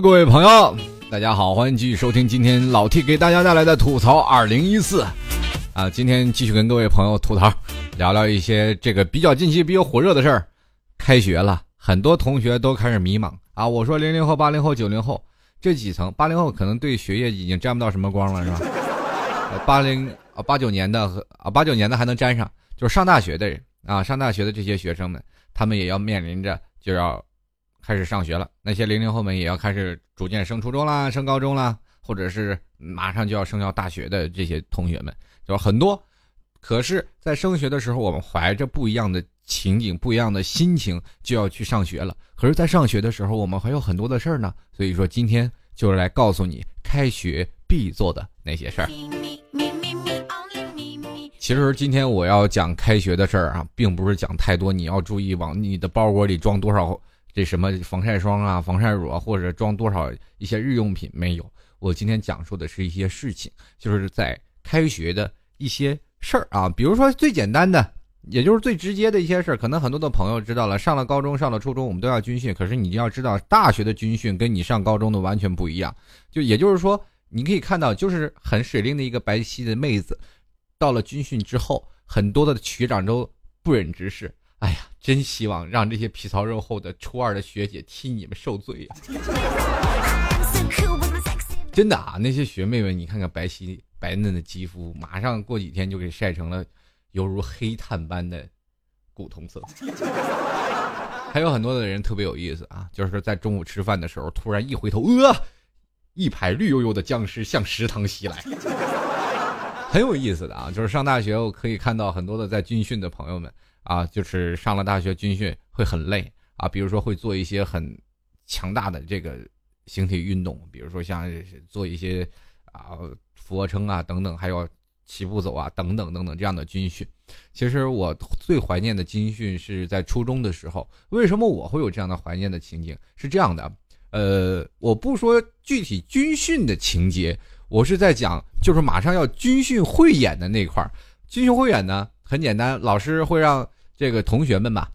各位朋友，大家好，欢迎继续收听今天老 T 给大家带来的吐槽二零一四啊！今天继续跟各位朋友吐槽，聊聊一些这个比较近期比较火热的事儿。开学了，很多同学都开始迷茫啊！我说零零后、八零后、九零后这几层，八零后可能对学业已经沾不到什么光了，是吧？八零啊八九年的和啊八九年的还能沾上，就是上大学的人啊，上大学的这些学生们，他们也要面临着就要。开始上学了，那些零零后们也要开始逐渐升初中啦，升高中啦，或者是马上就要升到大学的这些同学们，就很多。可是，在升学的时候，我们怀着不一样的情景、不一样的心情，就要去上学了。可是，在上学的时候，我们还有很多的事儿呢。所以说，今天就是来告诉你开学必做的那些事儿。其实，今天我要讲开学的事儿啊，并不是讲太多，你要注意往你的包裹里装多少。这什么防晒霜啊、防晒乳啊，或者装多少一些日用品没有？我今天讲述的是一些事情，就是在开学的一些事儿啊。比如说最简单的，也就是最直接的一些事儿，可能很多的朋友知道了。上了高中、上了初中，我们都要军训。可是你要知道，大学的军训跟你上高中的完全不一样。就也就是说，你可以看到，就是很水灵的一个白皙的妹子，到了军训之后，很多的学长都不忍直视。哎呀，真希望让这些皮糙肉厚的初二的学姐替你们受罪呀！真的啊，那些学妹们，你看看白皙白嫩的肌肤，马上过几天就给晒成了犹如黑炭般的古铜色。还有很多的人特别有意思啊，就是在中午吃饭的时候，突然一回头，呃，一排绿油油的僵尸向食堂袭来，很有意思的啊。就是上大学，我可以看到很多的在军训的朋友们。啊，就是上了大学军训会很累啊，比如说会做一些很强大的这个形体运动，比如说像做一些啊俯卧撑啊等等，还有起步走啊等等等等这样的军训。其实我最怀念的军训是在初中的时候。为什么我会有这样的怀念的情景？是这样的，呃，我不说具体军训的情节，我是在讲就是马上要军训汇演的那块儿。军训汇演呢？很简单，老师会让这个同学们吧，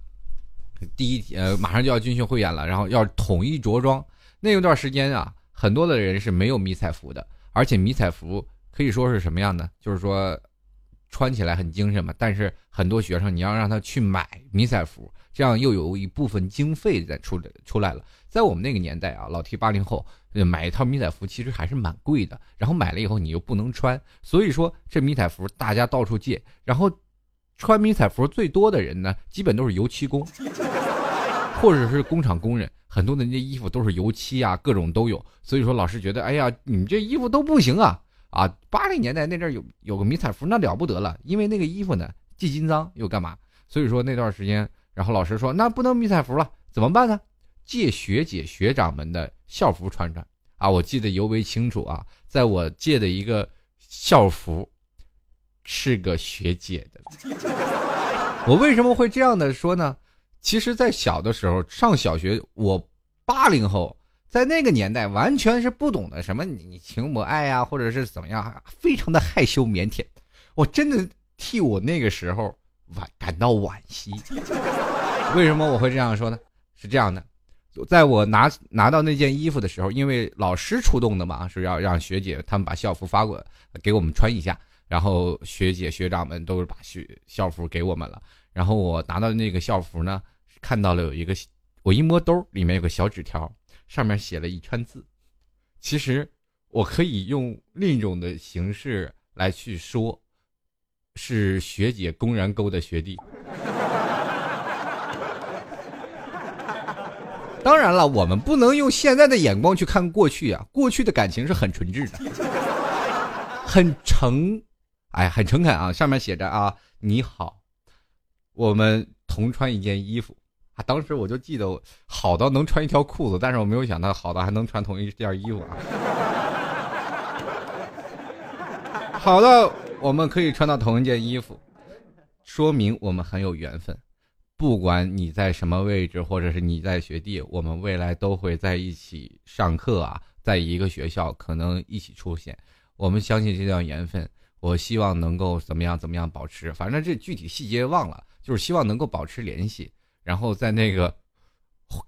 第一呃马上就要军训汇演了，然后要统一着装。那一段时间啊，很多的人是没有迷彩服的，而且迷彩服可以说是什么样呢，就是说穿起来很精神嘛。但是很多学生你要让他去买迷彩服，这样又有一部分经费在出出来了。在我们那个年代啊，老提八零后买一套迷彩服其实还是蛮贵的，然后买了以后你又不能穿，所以说这迷彩服大家到处借，然后。穿迷彩服最多的人呢，基本都是油漆工，或者是工厂工人。很多的那衣服都是油漆啊，各种都有。所以说，老师觉得，哎呀，你这衣服都不行啊！啊，八零年代那阵有有个迷彩服，那了不得了，因为那个衣服呢，既金脏又干嘛？所以说那段时间，然后老师说，那不能迷彩服了，怎么办呢？借学姐学长们的校服穿穿啊！我记得尤为清楚啊，在我借的一个校服。是个学姐的，我为什么会这样的说呢？其实，在小的时候上小学，我八零后，在那个年代完全是不懂得什么你情我爱呀，或者是怎么样，非常的害羞腼腆。我真的替我那个时候惋感到惋惜。为什么我会这样说呢？是这样的，在我拿拿到那件衣服的时候，因为老师出动的嘛，是要让学姐他们把校服发过给我们穿一下。然后学姐学长们都是把学校服给我们了，然后我拿到那个校服呢，看到了有一个，我一摸兜里面有个小纸条，上面写了一串字，其实我可以用另一种的形式来去说，是学姐公然勾的学弟。当然了，我们不能用现在的眼光去看过去啊，过去的感情是很纯挚的，很诚。哎，很诚恳啊！上面写着啊，你好，我们同穿一件衣服啊。当时我就记得，好到能穿一条裤子，但是我没有想到，好到还能穿同一件衣服啊。好到我们可以穿到同一件衣服，说明我们很有缘分。不管你在什么位置，或者是你在学弟，我们未来都会在一起上课啊，在一个学校可能一起出现。我们相信这段缘分。我希望能够怎么样怎么样保持，反正这具体细节忘了，就是希望能够保持联系。然后在那个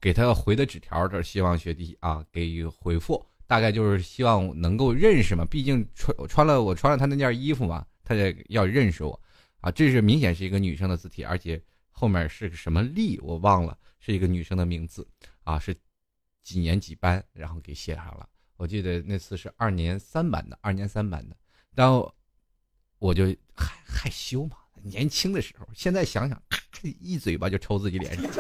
给他回的纸条，这希望学弟啊给予回复，大概就是希望能够认识嘛，毕竟穿穿了我穿了他那件衣服嘛，他得要认识我啊。这是明显是一个女生的字体，而且后面是个什么丽我忘了，是一个女生的名字啊，是几年几班，然后给写上了。我记得那次是二年三班的，二年三班的，然后我就害害羞嘛。年轻的时候，现在想想，一嘴巴就抽自己脸上。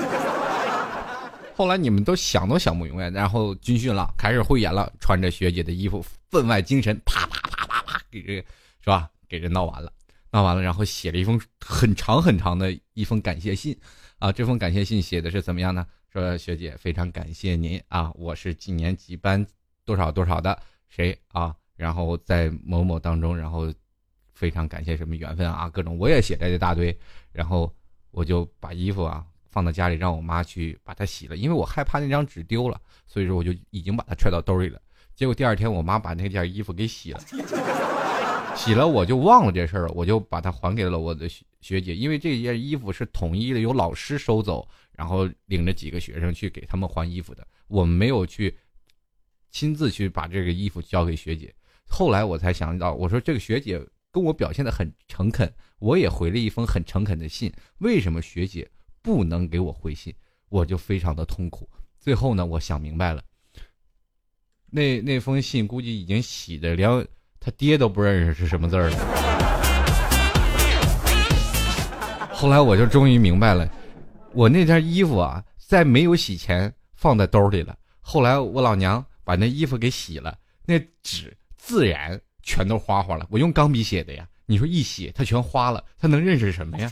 后来你们都想都想不明白，然后军训了，开始汇演了，穿着学姐的衣服，分外精神，啪啪啪啪啪，给这是吧？给人闹完了，闹完了，然后写了一封很长很长的一封感谢信，啊，这封感谢信写的是怎么样呢？说学姐非常感谢您啊，我是几年几班多少多少的谁啊，然后在某某当中，然后。非常感谢什么缘分啊，各种我也写了一大堆，然后我就把衣服啊放到家里，让我妈去把它洗了，因为我害怕那张纸丢了，所以说我就已经把它揣到兜里了。结果第二天我妈把那件衣服给洗了，洗了我就忘了这事儿了，我就把它还给了我的学学姐，因为这件衣服是统一的由老师收走，然后领着几个学生去给他们还衣服的，我没有去亲自去把这个衣服交给学姐。后来我才想到，我说这个学姐。跟我表现的很诚恳，我也回了一封很诚恳的信。为什么学姐不能给我回信？我就非常的痛苦。最后呢，我想明白了，那那封信估计已经洗的连他爹都不认识是什么字儿了。后来我就终于明白了，我那件衣服啊，在没有洗前放在兜里了。后来我老娘把那衣服给洗了，那纸自然。全都花花了，我用钢笔写的呀。你说一写，他全花了，他能认识什么呀？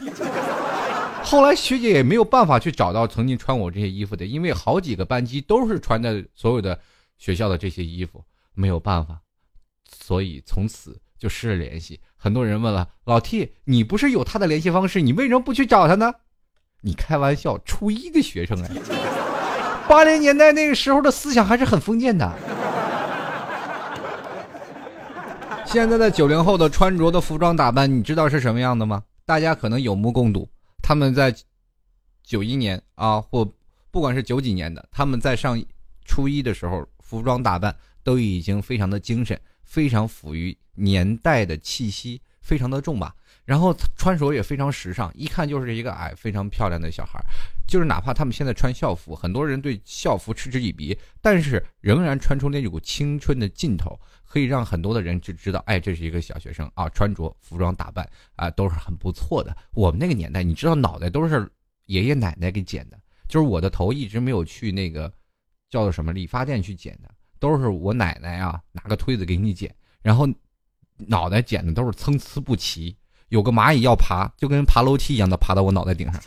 后来学姐也没有办法去找到曾经穿我这些衣服的，因为好几个班级都是穿的所有的学校的这些衣服，没有办法，所以从此就失了联系。很多人问了老 T，你不是有他的联系方式，你为什么不去找他呢？你开玩笑，初一的学生哎，八零年代那个时候的思想还是很封建的。现在的九零后的穿着的服装打扮，你知道是什么样的吗？大家可能有目共睹。他们在九一年啊，或不管是九几年的，他们在上初一的时候，服装打扮都已经非常的精神，非常富于年代的气息，非常的重吧。然后穿着也非常时尚，一看就是一个矮非常漂亮的小孩。就是哪怕他们现在穿校服，很多人对校服嗤之以鼻，但是仍然穿出那股青春的劲头。可以让很多的人就知道，哎，这是一个小学生啊，穿着服装打扮啊都是很不错的。我们那个年代，你知道，脑袋都是爷爷奶奶给剪的，就是我的头一直没有去那个叫做什么理发店去剪的，都是我奶奶啊拿个推子给你剪，然后脑袋剪的都是参差不齐，有个蚂蚁要爬，就跟爬楼梯一样的爬到我脑袋顶上，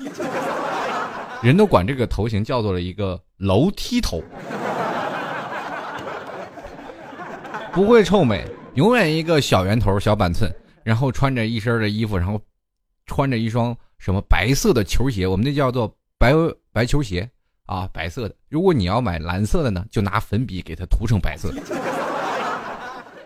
人都管这个头型叫做了一个楼梯头。不会臭美，永远一个小圆头、小板寸，然后穿着一身的衣服，然后穿着一双什么白色的球鞋，我们那叫做白白球鞋啊，白色的。如果你要买蓝色的呢，就拿粉笔给它涂成白色，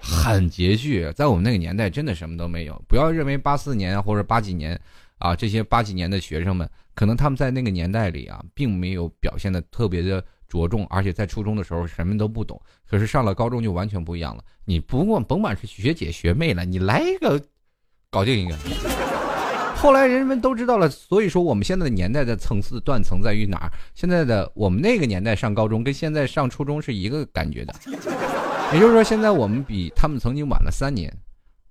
很拮据。在我们那个年代，真的什么都没有。不要认为八四年或者八几年啊，这些八几年的学生们，可能他们在那个年代里啊，并没有表现的特别的。着重，而且在初中的时候什么都不懂，可是上了高中就完全不一样了。你不过甭管是学姐学妹了，你来一个，搞定一个。后来人们都知道了，所以说我们现在的年代的层次断层在于哪儿？现在的我们那个年代上高中跟现在上初中是一个感觉的，也就是说现在我们比他们曾经晚了三年，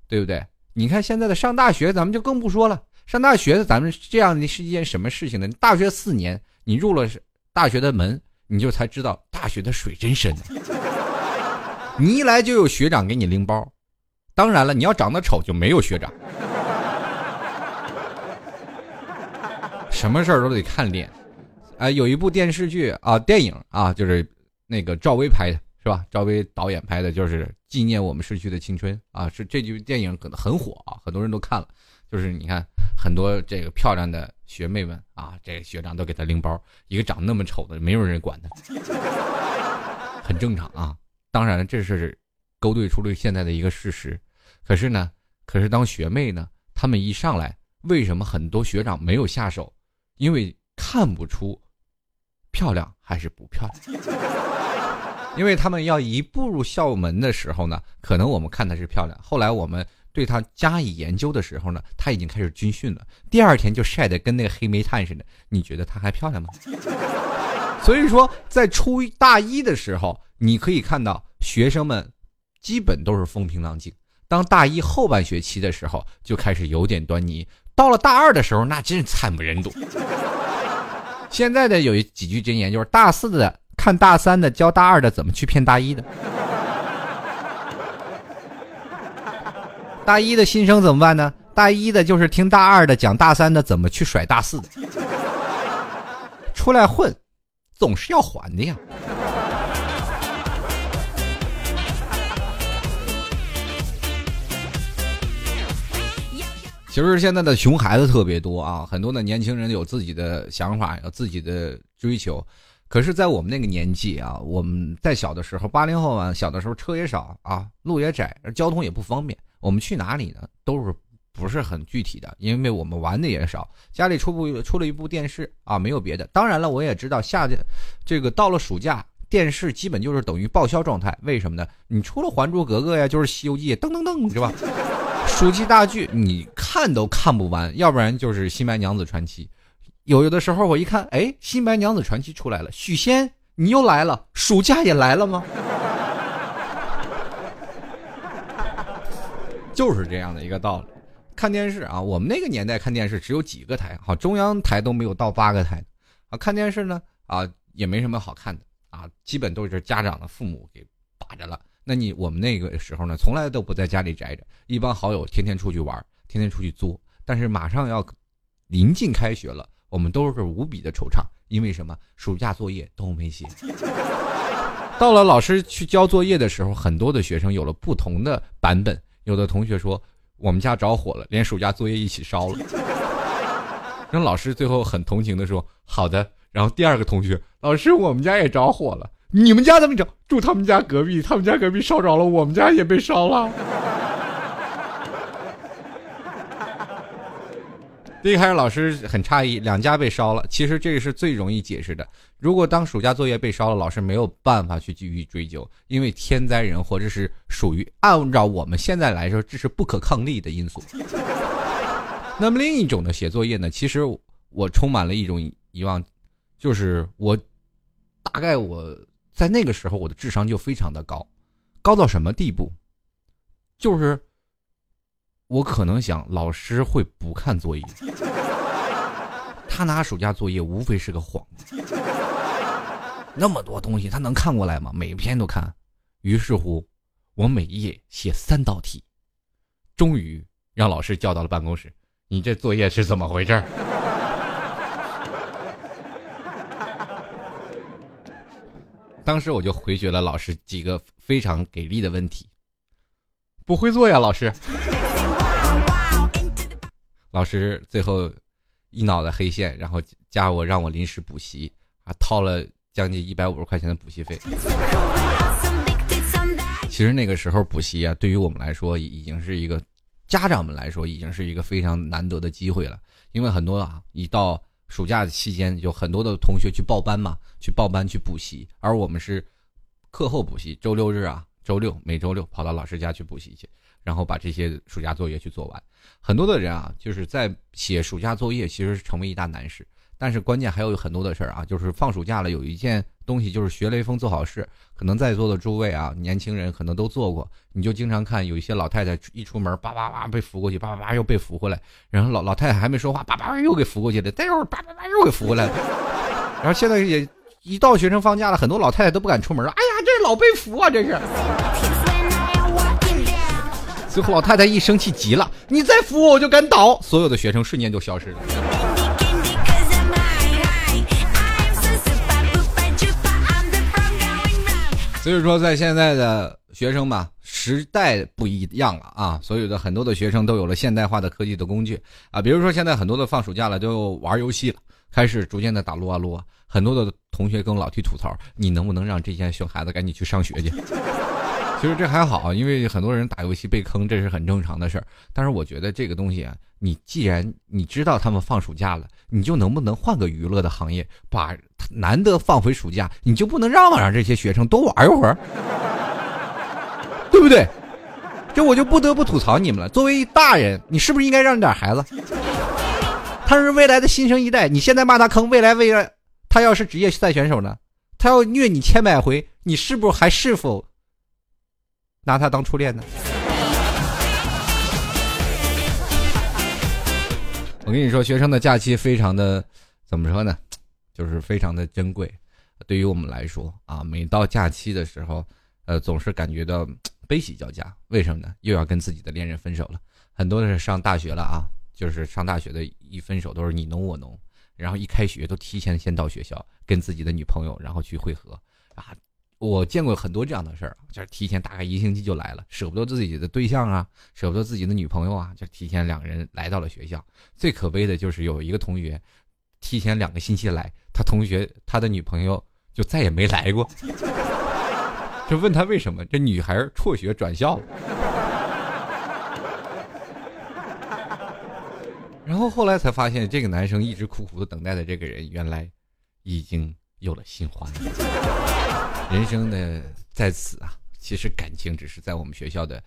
对不对？你看现在的上大学，咱们就更不说了。上大学的咱们这样的是一件什么事情呢？大学四年，你入了大学的门。你就才知道大学的水真深，你一来就有学长给你拎包，当然了，你要长得丑就没有学长，什么事儿都得看脸。哎，有一部电视剧啊，电影啊，就是那个赵薇拍的，是吧？赵薇导演拍的，就是纪念我们逝去的青春啊。是这句电影可能很火啊，很多人都看了。就是你看很多这个漂亮的学妹们啊，这个学长都给她拎包，一个长那么丑的，没有人管他，很正常啊。当然这是勾兑出了现在的一个事实。可是呢，可是当学妹呢，他们一上来，为什么很多学长没有下手？因为看不出漂亮还是不漂亮？因为他们要一步入校门的时候呢，可能我们看的是漂亮，后来我们对他加以研究的时候呢，他已经开始军训了，第二天就晒得跟那个黑煤炭似的。你觉得他还漂亮吗？所以说，在初大一的时候，你可以看到学生们基本都是风平浪静。当大一后半学期的时候，就开始有点端倪。到了大二的时候，那真是惨不忍睹。现在的有几句真言，就是大四的看大三的，教大二的怎么去骗大一的。大一的新生怎么办呢？大一的就是听大二的讲大三的怎么去甩大四的。出来混，总是要还的呀。其实现在的熊孩子特别多啊，很多的年轻人有自己的想法，有自己的追求。可是，在我们那个年纪啊，我们在小的时候，八零后啊，小的时候车也少啊，路也窄，交通也不方便。我们去哪里呢？都是不是很具体的，因为我们玩的也少。家里出部出了一部电视啊，没有别的。当然了，我也知道夏天，这个到了暑假，电视基本就是等于报销状态。为什么呢？你除了《还珠格格》呀，就是《西游记》，噔噔噔，是吧？暑期大剧你看都看不完，要不然就是《新白娘子传奇》。有有的时候我一看，哎，《新白娘子传奇》出来了，许仙你又来了，暑假也来了吗？就是这样的一个道理。看电视啊，我们那个年代看电视只有几个台，好，中央台都没有到八个台啊。看电视呢，啊，也没什么好看的啊，基本都是家长的父母给把着了。那你我们那个时候呢，从来都不在家里宅着，一帮好友天天出去玩，天天出去作。但是马上要临近开学了，我们都是无比的惆怅，因为什么？暑假作业都没写。到了老师去交作业的时候，很多的学生有了不同的版本。有的同学说我们家着火了，连暑假作业一起烧了。让老师最后很同情的说：“好的。”然后第二个同学，老师我们家也着火了。你们家怎么着？住他们家隔壁，他们家隔壁烧着了，我们家也被烧了。一开始老师很诧异，两家被烧了。其实这个是最容易解释的。如果当暑假作业被烧了，老师没有办法去继续追究，因为天灾人祸，这是属于按照我们现在来说，这是不可抗力的因素。那么另一种的写作业呢？其实我充满了一种遗忘，就是我大概我。在那个时候，我的智商就非常的高，高到什么地步？就是我可能想，老师会不看作业，他拿暑假作业无非是个幌子，那么多东西他能看过来吗？每篇都看。于是乎，我每页写三道题，终于让老师叫到了办公室。你这作业是怎么回事？当时我就回绝了老师几个非常给力的问题，不会做呀，老师。老师最后一脑袋黑线，然后加我让我临时补习啊，套了将近一百五十块钱的补习费。其实那个时候补习啊，对于我们来说已经是一个家长们来说已经是一个非常难得的机会了，因为很多啊一到。暑假期间，有很多的同学去报班嘛，去报班去补习，而我们是课后补习，周六日啊，周六每周六跑到老师家去补习去，然后把这些暑假作业去做完。很多的人啊，就是在写暑假作业，其实是成为一大难事。但是关键还有很多的事儿啊，就是放暑假了，有一件东西就是学雷锋做好事。可能在座的诸位啊，年轻人可能都做过，你就经常看有一些老太太一出门，叭叭叭被扶过去，叭叭叭又被扶回来，然后老老太太还没说话，叭叭叭又给扶过去了，再一会儿叭叭叭又给扶回来了。然后现在也一到学生放假了，很多老太太都不敢出门了。哎呀，这老被扶啊，这是。最后老太太一生气急了，你再扶我，我就敢倒。所有的学生瞬间就消失了。所以说，在现在的学生嘛，时代不一样了啊，所有的很多的学生都有了现代化的科技的工具啊，比如说现在很多的放暑假了，都玩游戏了，开始逐渐的打撸啊撸。很多的同学跟老提吐槽，你能不能让这些熊孩子赶紧去上学去？其实这还好，因为很多人打游戏被坑，这是很正常的事儿。但是我觉得这个东西啊，你既然你知道他们放暑假了，你就能不能换个娱乐的行业？把难得放回暑假，你就不能让不让这些学生多玩一会儿？对不对？这我就不得不吐槽你们了。作为大人，你是不是应该让点孩子？他是未来的新生一代，你现在骂他坑，未来未来他要是职业赛选手呢？他要虐你千百回，你是不是还是否？拿他当初恋呢？我跟你说，学生的假期非常的怎么说呢？就是非常的珍贵。对于我们来说啊，每到假期的时候，呃，总是感觉到悲喜交加。为什么呢？又要跟自己的恋人分手了。很多的是上大学了啊，就是上大学的一分手都是你侬我侬，然后一开学都提前先到学校跟自己的女朋友然后去会合啊。我见过很多这样的事儿，就是提前大概一星期就来了，舍不得自己的对象啊，舍不得自己的女朋友啊，就提前两个人来到了学校。最可悲的就是有一个同学，提前两个星期来，他同学他的女朋友就再也没来过。就问他为什么，这女孩辍学转校了。然后后来才发现，这个男生一直苦苦的等待的这个人，原来已经有了新欢。人生呢，在此啊，其实感情只是在我们学校的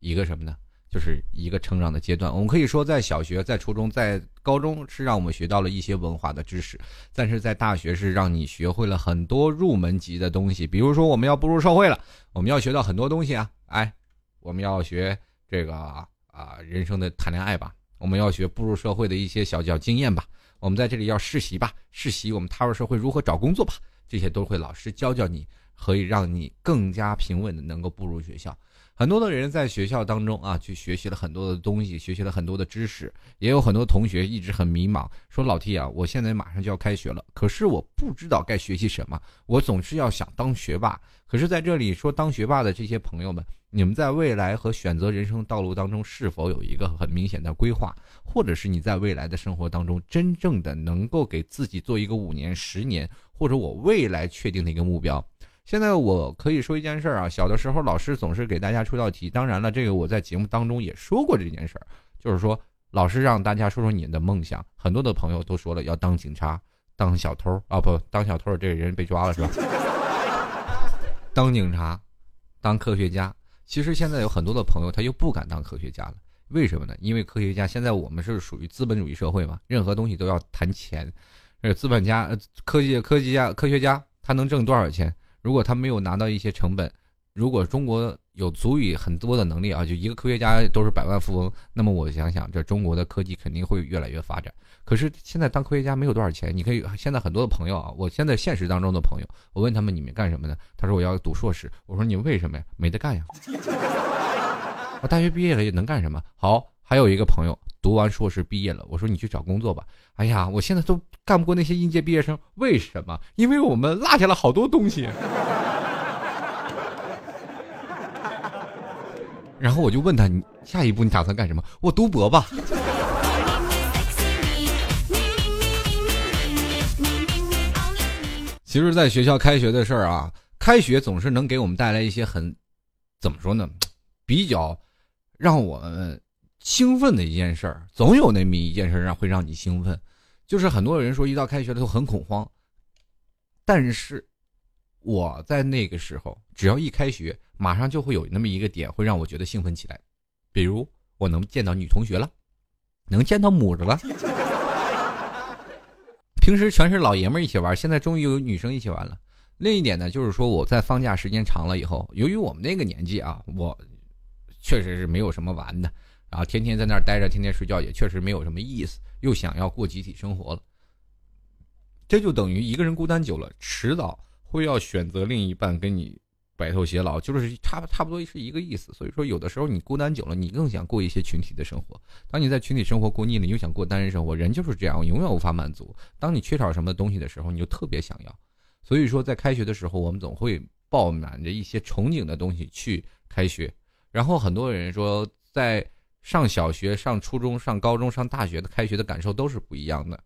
一个什么呢？就是一个成长的阶段。我们可以说，在小学、在初中、在高中是让我们学到了一些文化的知识，但是在大学是让你学会了很多入门级的东西。比如说，我们要步入社会了，我们要学到很多东西啊！哎，我们要学这个啊，人生的谈恋爱吧，我们要学步入社会的一些小小经验吧，我们在这里要实习吧，实习我们踏入社会如何找工作吧，这些都会老师教教你。可以让你更加平稳的能够步入学校。很多的人在学校当中啊，去学习了很多的东西，学习了很多的知识。也有很多同学一直很迷茫，说老 T 啊，我现在马上就要开学了，可是我不知道该学习什么。我总是要想当学霸，可是在这里说当学霸的这些朋友们，你们在未来和选择人生道路当中是否有一个很明显的规划，或者是你在未来的生活当中真正的能够给自己做一个五年、十年，或者我未来确定的一个目标？现在我可以说一件事儿啊，小的时候老师总是给大家出道题，当然了，这个我在节目当中也说过这件事儿，就是说老师让大家说说你的梦想，很多的朋友都说了要当警察、当小偷啊，不当小偷这个人被抓了是吧？当警察、当科学家，其实现在有很多的朋友他又不敢当科学家了，为什么呢？因为科学家现在我们是属于资本主义社会嘛，任何东西都要谈钱，呃，资本家、科技、科技家、科学家他能挣多少钱？如果他没有拿到一些成本，如果中国有足以很多的能力啊，就一个科学家都是百万富翁，那么我想想，这中国的科技肯定会越来越发展。可是现在当科学家没有多少钱，你可以现在很多的朋友啊，我现在现实当中的朋友，我问他们你们干什么呢？他说我要读硕士。我说你为什么呀？没得干呀。我大学毕业了也能干什么？好，还有一个朋友读完硕士毕业了，我说你去找工作吧。哎呀，我现在都干不过那些应届毕业生，为什么？因为我们落下了好多东西。然后我就问他，你下一步你打算干什么？我读博吧。其实，在学校开学的事儿啊，开学总是能给我们带来一些很，怎么说呢，比较让我们兴奋的一件事儿。总有那么一件事让会让你兴奋。就是很多人说一到开学了都很恐慌，但是我在那个时候，只要一开学，马上就会有那么一个点会让我觉得兴奋起来，比如我能见到女同学了，能见到母的了。平时全是老爷们一起玩，现在终于有女生一起玩了。另一点呢，就是说我在放假时间长了以后，由于我们那个年纪啊，我确实是没有什么玩的。然后天天在那儿待着，天天睡觉也确实没有什么意思，又想要过集体生活了。这就等于一个人孤单久了，迟早会要选择另一半跟你白头偕老，就是差差不多是一个意思。所以说，有的时候你孤单久了，你更想过一些群体的生活。当你在群体生活过腻了，你又想过单人生活。人就是这样，永远无法满足。当你缺少什么东西的时候，你就特别想要。所以说，在开学的时候，我们总会抱满着一些憧憬的东西去开学。然后很多人说，在上小学、上初中、上高中、上大学的开学的感受都是不一样的。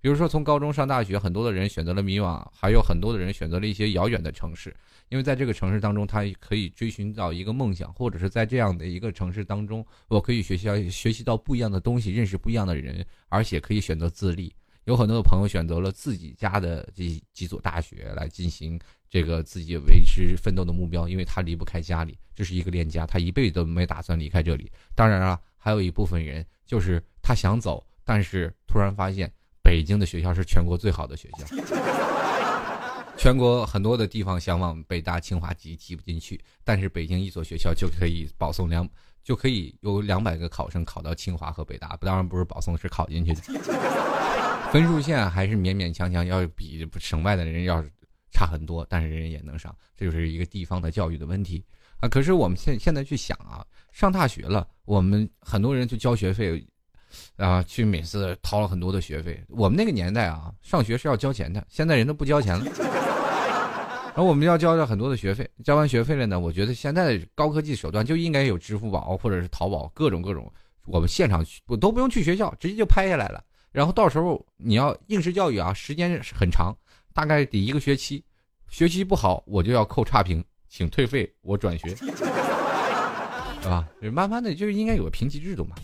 比如说从高中上大学，很多的人选择了迷惘，还有很多的人选择了一些遥远的城市，因为在这个城市当中，他可以追寻到一个梦想，或者是在这样的一个城市当中，我可以学习学习到不一样的东西，认识不一样的人，而且可以选择自立。有很多的朋友选择了自己家的这几所大学来进行这个自己为之奋斗的目标，因为他离不开家里，这是一个恋家，他一辈子都没打算离开这里。当然了，还有一部分人就是他想走，但是突然发现北京的学校是全国最好的学校，全国很多的地方想往北大、清华挤挤不进去，但是北京一所学校就可以保送两，就可以有两百个考生考到清华和北大，当然不是保送，是考进去的。分数线还是勉勉强强要比省外的人要差很多，但是人人也能上，这就是一个地方的教育的问题啊。可是我们现现在去想啊，上大学了，我们很多人去交学费，啊，去每次掏了很多的学费。我们那个年代啊，上学是要交钱的，现在人都不交钱了，然后我们要交了很多的学费。交完学费了呢，我觉得现在的高科技手段就应该有支付宝或者是淘宝各种各种，我们现场去我都不用去学校，直接就拍下来了。然后到时候你要应试教育啊，时间很长，大概得一个学期，学习不好我就要扣差评，请退费，我转学，是吧？慢慢的就应该有个评级制度嘛。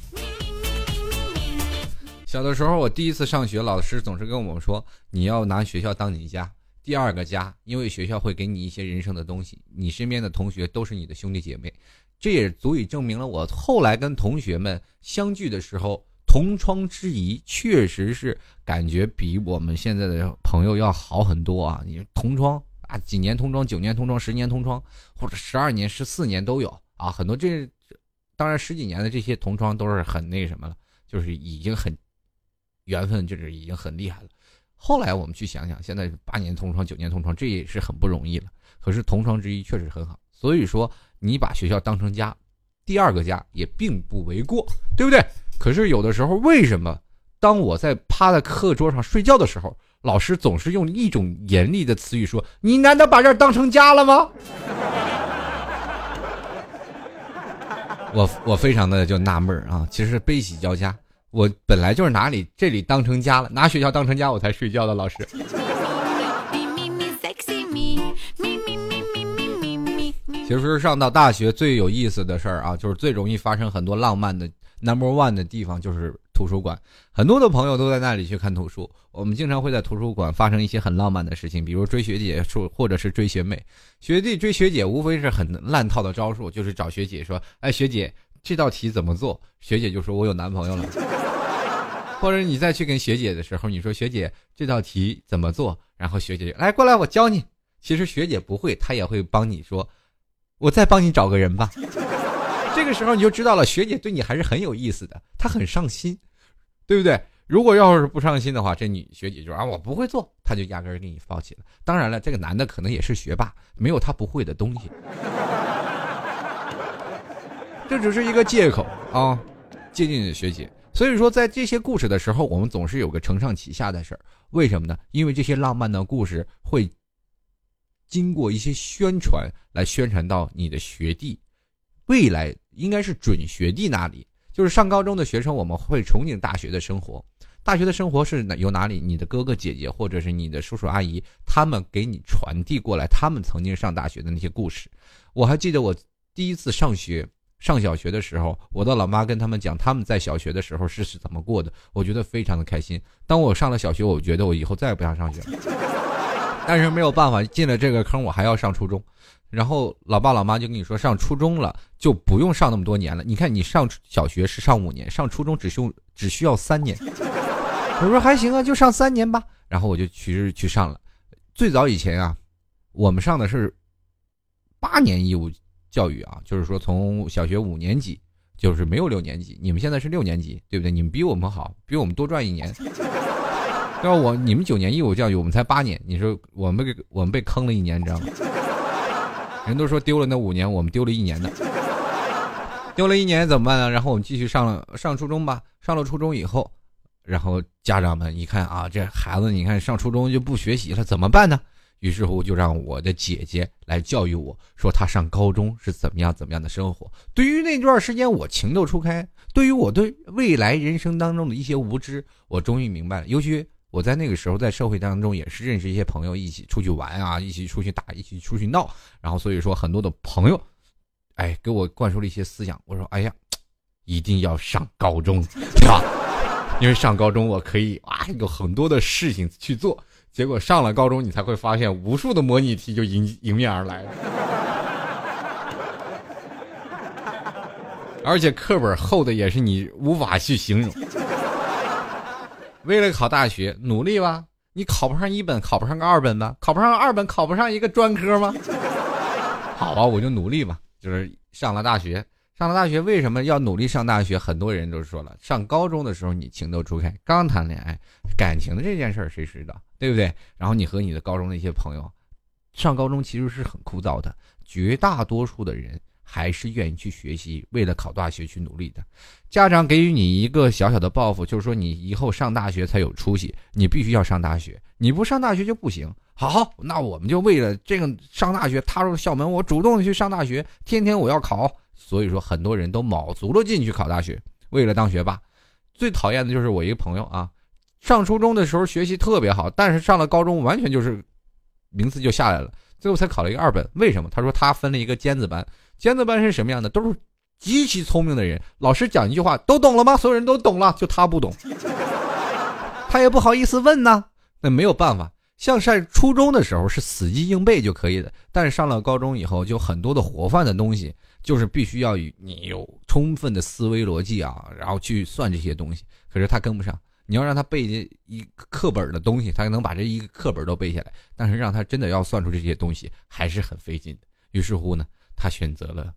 小的时候我第一次上学，老师总是跟我们说，你要拿学校当你家，第二个家，因为学校会给你一些人生的东西，你身边的同学都是你的兄弟姐妹，这也足以证明了我后来跟同学们相聚的时候。同窗之谊确实是感觉比我们现在的朋友要好很多啊！你同窗啊，几年同窗、九年同窗、十年同窗，或者十二年、十四年都有啊。很多这当然十几年的这些同窗都是很那什么了，就是已经很缘分，就是已经很厉害了。后来我们去想想，现在八年同窗、九年同窗，这也是很不容易了。可是同窗之谊确实很好，所以说你把学校当成家，第二个家也并不为过，对不对？可是有的时候，为什么当我在趴在课桌上睡觉的时候，老师总是用一种严厉的词语说：“你难道把这儿当成家了吗？” 我我非常的就纳闷啊，其实悲喜交加。我本来就是拿里这里当成家了，拿学校当成家，我才睡觉的。老师，其实上到大学最有意思的事儿啊，就是最容易发生很多浪漫的。Number one 的地方就是图书馆，很多的朋友都在那里去看图书。我们经常会在图书馆发生一些很浪漫的事情，比如追学姐，或者是追学妹。学弟追学姐无非是很烂套的招数，就是找学姐说：“哎，学姐，这道题怎么做？”学姐就说：“我有男朋友了。”或者你再去跟学姐的时候，你说：“学姐，这道题怎么做？”然后学姐来过来，我教你。其实学姐不会，她也会帮你说：“我再帮你找个人吧。”这个时候你就知道了，学姐对你还是很有意思的，她很上心，对不对？如果要是不上心的话，这女学姐就啊，我不会做，她就压根儿给你放弃了。当然了，这个男的可能也是学霸，没有他不会的东西，这只是一个借口啊，接近的学姐。所以说，在这些故事的时候，我们总是有个承上启下的事儿，为什么呢？因为这些浪漫的故事会经过一些宣传来宣传到你的学弟。未来应该是准学弟那里，就是上高中的学生，我们会憧憬大学的生活。大学的生活是哪由哪里？你的哥哥姐姐或者是你的叔叔阿姨，他们给你传递过来，他们曾经上大学的那些故事。我还记得我第一次上学，上小学的时候，我的老妈跟他们讲他们在小学的时候是怎么过的，我觉得非常的开心。当我上了小学，我觉得我以后再也不想上学了。但是没有办法，进了这个坑，我还要上初中。然后老爸老妈就跟你说，上初中了就不用上那么多年了。你看你上小学是上五年，上初中只需只需要三年。我说还行啊，就上三年吧。然后我就其实去上了。最早以前啊，我们上的是八年义务教育啊，就是说从小学五年级就是没有六年级。你们现在是六年级，对不对？你们比我们好，比我们多赚一年。要我你们九年义务教育，我们才八年。你说我们给我们被坑了一年，你知道吗？人都说丢了那五年，我们丢了一年的，丢了一年怎么办呢？然后我们继续上了上初中吧。上了初中以后，然后家长们一看啊，这孩子你看上初中就不学习了，怎么办呢？于是乎就让我的姐姐来教育我说，他上高中是怎么样怎么样的生活。对于那段时间我情窦初开，对于我对未来人生当中的一些无知，我终于明白了。尤其我在那个时候在社会当中也是认识一些朋友，一起出去玩啊，一起出去打，一起出去闹。然后所以说很多的朋友，哎，给我灌输了一些思想。我说，哎呀，一定要上高中，对吧？因为上高中我可以啊，有很多的事情去做。结果上了高中，你才会发现无数的模拟题就迎迎面而来，而且课本厚的也是你无法去形容。为了考大学，努力吧。你考不上一本，考不上个二本吧？考不上二本，考不上一个专科吗？好吧，我就努力吧。就是上了大学，上了大学为什么要努力上大学？很多人都说了，上高中的时候你情窦初开，刚谈恋爱，感情的这件事儿谁知道，对不对？然后你和你的高中的一些朋友，上高中其实是很枯燥的，绝大多数的人。还是愿意去学习，为了考大学去努力的。家长给予你一个小小的报复，就是说你以后上大学才有出息，你必须要上大学，你不上大学就不行。好，那我们就为了这个上大学，踏入校门，我主动的去上大学，天天我要考。所以说，很多人都卯足了劲去考大学，为了当学霸。最讨厌的就是我一个朋友啊，上初中的时候学习特别好，但是上了高中完全就是名次就下来了，最后才考了一个二本。为什么？他说他分了一个尖子班。尖子班是什么样的？都是极其聪明的人。老师讲一句话，都懂了吗？所有人都懂了，就他不懂，他也不好意思问呢。那没有办法，像上初中的时候是死记硬背就可以的，但是上了高中以后，就很多的活泛的东西，就是必须要与你有充分的思维逻辑啊，然后去算这些东西。可是他跟不上，你要让他背一课本的东西，他能把这一个课本都背下来，但是让他真的要算出这些东西，还是很费劲的。于是乎呢。他选择了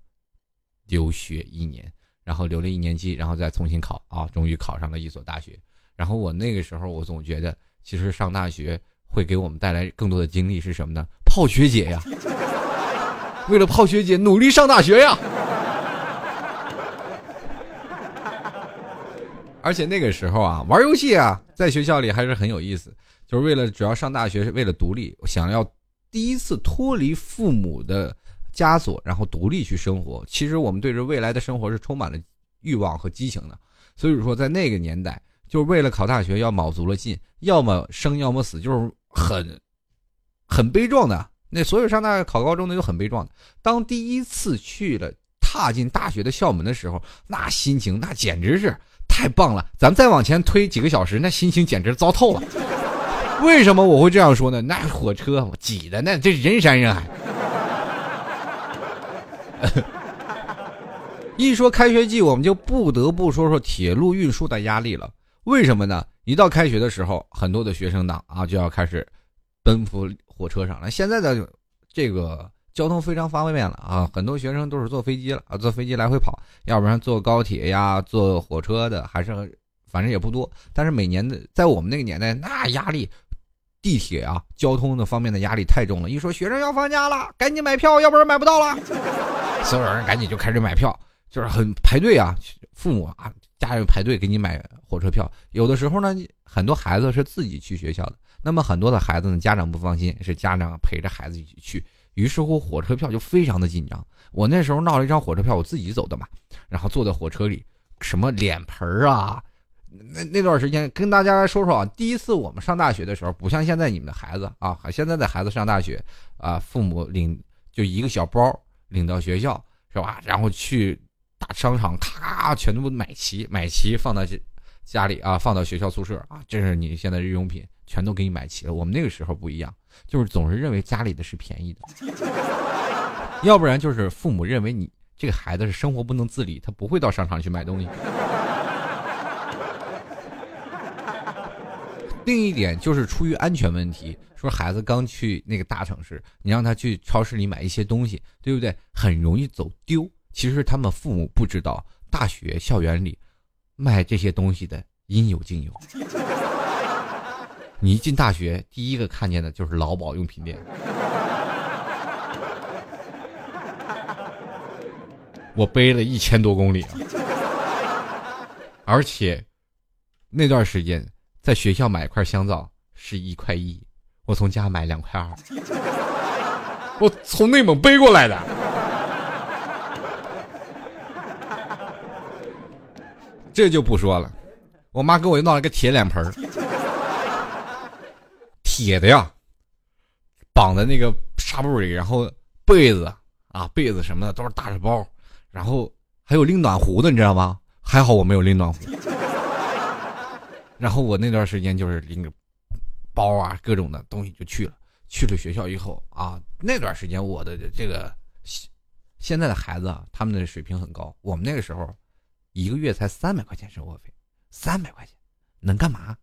留学一年，然后留了一年级，然后再重新考啊，终于考上了一所大学。然后我那个时候，我总觉得，其实上大学会给我们带来更多的经历是什么呢？泡学姐呀，为了泡学姐努力上大学呀。而且那个时候啊，玩游戏啊，在学校里还是很有意思，就是为了主要上大学是为了独立，想要第一次脱离父母的。枷锁，然后独立去生活。其实我们对着未来的生活是充满了欲望和激情的。所以说，在那个年代，就是为了考大学要卯足了劲，要么生，要么死，就是很很悲壮的。那所有上大学考高中的都很悲壮的。当第一次去了踏进大学的校门的时候，那心情那简直是太棒了。咱们再往前推几个小时，那心情简直糟透了。为什么我会这样说呢？那火车挤的那这人山人海。一说开学季，我们就不得不说说铁路运输的压力了。为什么呢？一到开学的时候，很多的学生党啊就要开始奔赴火车上了。现在的这个交通非常方便了啊，很多学生都是坐飞机了啊，坐飞机来回跑，要不然坐高铁呀，坐火车的还是反正也不多。但是每年的在我们那个年代，那压力。地铁啊，交通的方面的压力太重了。一说学生要放假了，赶紧买票，要不然买不到了。所有人赶紧就开始买票，就是很排队啊。父母啊，家人排队给你买火车票。有的时候呢，很多孩子是自己去学校的，那么很多的孩子呢，家长不放心，是家长陪着孩子一起去。于是乎，火车票就非常的紧张。我那时候闹了一张火车票，我自己走的嘛，然后坐在火车里，什么脸盆儿啊。那那段时间跟大家说说啊，第一次我们上大学的时候，不像现在你们的孩子啊，现在的孩子上大学啊，父母领就一个小包领到学校是吧？然后去大商场咔全都买齐，买齐放到家里啊，放到学校宿舍啊，这是你现在日用品全都给你买齐了。我们那个时候不一样，就是总是认为家里的是便宜的，要不然就是父母认为你这个孩子是生活不能自理，他不会到商场去买东西。另一点就是出于安全问题，说孩子刚去那个大城市，你让他去超市里买一些东西，对不对？很容易走丢。其实他们父母不知道，大学校园里卖这些东西的应有尽有。你一进大学，第一个看见的就是劳保用品店。我背了一千多公里啊，而且那段时间。在学校买一块香皂是一块一，我从家买两块二，我从内蒙背过来的。这就不说了，我妈给我又弄了个铁脸盆铁的呀，绑在那个纱布里，然后被子啊被子什么的都是大着包，然后还有拎暖壶的，你知道吗？还好我没有拎暖壶。然后我那段时间就是拎着包啊各种的东西就去了，去了学校以后啊，那段时间我的这个现在的孩子啊，他们的水平很高，我们那个时候一个月才三百块钱生活费，三百块钱能干嘛？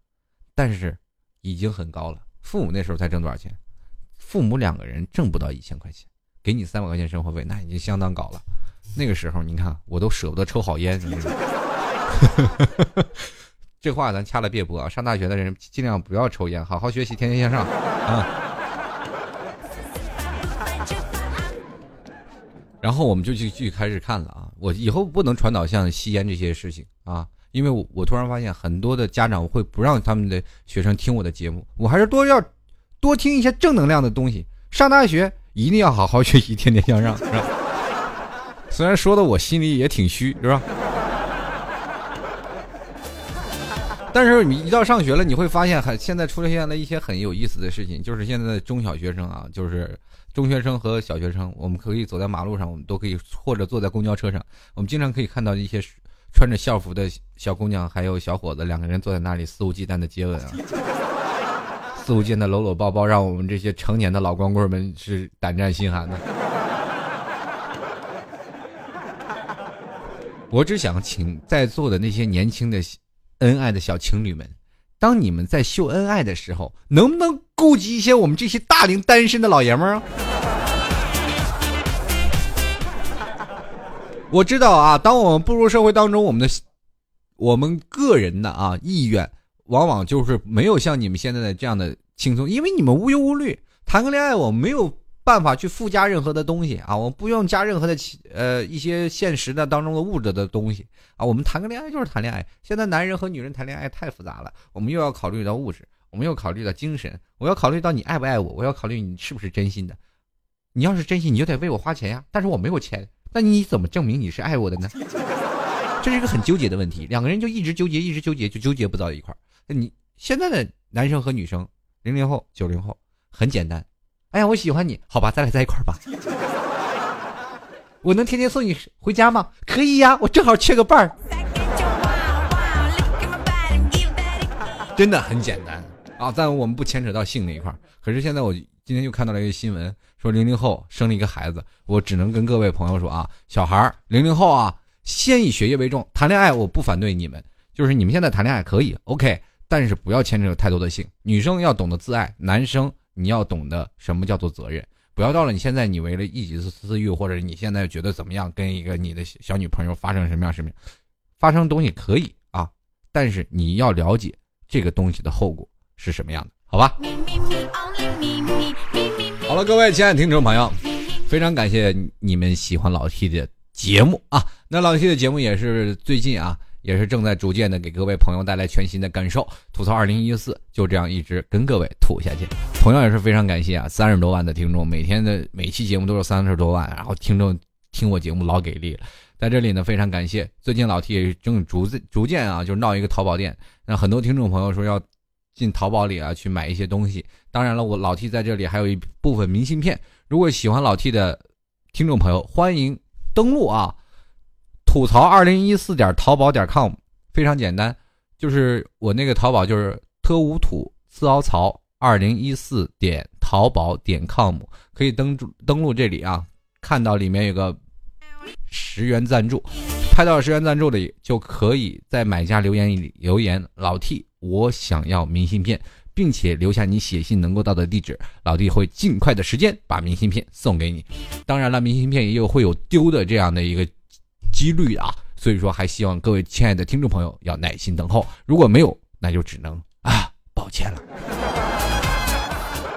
但是已经很高了。父母那时候才挣多少钱？父母两个人挣不到一千块钱，给你三百块钱生活费，那已经相当高了。那个时候，你看我都舍不得抽好烟。这话咱掐了别播啊！上大学的人尽量不要抽烟，好好学习，天天向上啊！然后我们就去去开始看了啊！我以后不能传导像吸烟这些事情啊！因为我我突然发现很多的家长会不让他们的学生听我的节目，我还是多要多听一些正能量的东西。上大学一定要好好学习，天天向上，是吧？虽然说的我心里也挺虚，是吧？但是你一到上学了，你会发现很现在出现了一些很有意思的事情，就是现在的中小学生啊，就是中学生和小学生，我们可以走在马路上，我们都可以或者坐在公交车上，我们经常可以看到一些。穿着校服的小姑娘还有小伙子两个人坐在那里肆无忌惮的接吻啊，肆无忌惮的搂搂抱抱，让我们这些成年的老光棍们是胆战心寒的。我只想请在座的那些年轻的恩爱的小情侣们，当你们在秀恩爱的时候，能不能顾及一些我们这些大龄单身的老爷们儿啊？我知道啊，当我们步入社会当中，我们的我们个人的啊意愿，往往就是没有像你们现在的这样的轻松，因为你们无忧无虑，谈个恋爱，我没有办法去附加任何的东西啊，我们不用加任何的呃一些现实的当中的物质的东西啊，我们谈个恋爱就是谈恋爱。现在男人和女人谈恋爱太复杂了，我们又要考虑到物质，我们又考虑到精神，我要考虑到你爱不爱我，我要考虑你是不是真心的。你要是真心，你就得为我花钱呀，但是我没有钱。那你怎么证明你是爱我的呢？这是一个很纠结的问题，两个人就一直纠结，一直纠结，就纠结不到一块儿。你现在的男生和女生，零零后、九零后，很简单。哎呀，我喜欢你，好吧，咱俩在一块儿吧。我能天天送你回家吗？可以呀，我正好缺个伴儿。真的很简单啊，但我们不牵扯到性那一块儿。可是现在我今天又看到了一个新闻。说零零后生了一个孩子，我只能跟各位朋友说啊，小孩儿零零后啊，先以学业为重，谈恋爱我不反对你们，就是你们现在谈恋爱可以，OK，但是不要牵扯太多的性。女生要懂得自爱，男生你要懂得什么叫做责任，不要到了你现在你为了一己私欲，或者你现在觉得怎么样，跟一个你的小女朋友发生什么样什么样，发生东西可以啊，但是你要了解这个东西的后果是什么样的，好吧？好了，各位亲爱的听众朋友，非常感谢你们喜欢老 T 的节目啊！那老 T 的节目也是最近啊，也是正在逐渐的给各位朋友带来全新的感受。吐槽二零一四就这样一直跟各位吐下去，同样也是非常感谢啊，三十多万的听众，每天的每期节目都是三十多万，然后听众听我节目老给力了，在这里呢非常感谢。最近老 T 也正逐逐渐啊，就闹一个淘宝店，那很多听众朋友说要。进淘宝里啊，去买一些东西。当然了，我老 T 在这里还有一部分明信片。如果喜欢老 T 的听众朋友，欢迎登录啊，吐槽二零一四点淘宝点 com，非常简单，就是我那个淘宝就是特无土自凹槽二零一四点淘宝点 com，可以登住登录这里啊，看到里面有个十元赞助，拍到十元赞助里就可以在买家留言里留言老 T。我想要明信片，并且留下你写信能够到的地址，老弟会尽快的时间把明信片送给你。当然了，明信片也有会有丢的这样的一个几率啊，所以说还希望各位亲爱的听众朋友要耐心等候。如果没有，那就只能啊，抱歉了。